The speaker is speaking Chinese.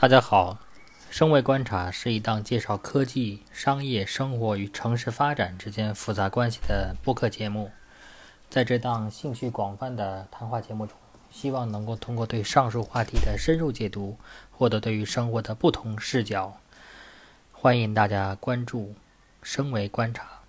大家好生为观察是一档介绍科技商业生活与城市发展之间复杂关系的播客节目在这档兴趣广泛的谈话节目中希望能够通过对上述话题的深入解读获得对于生活的不同视角。欢迎大家关注生为观察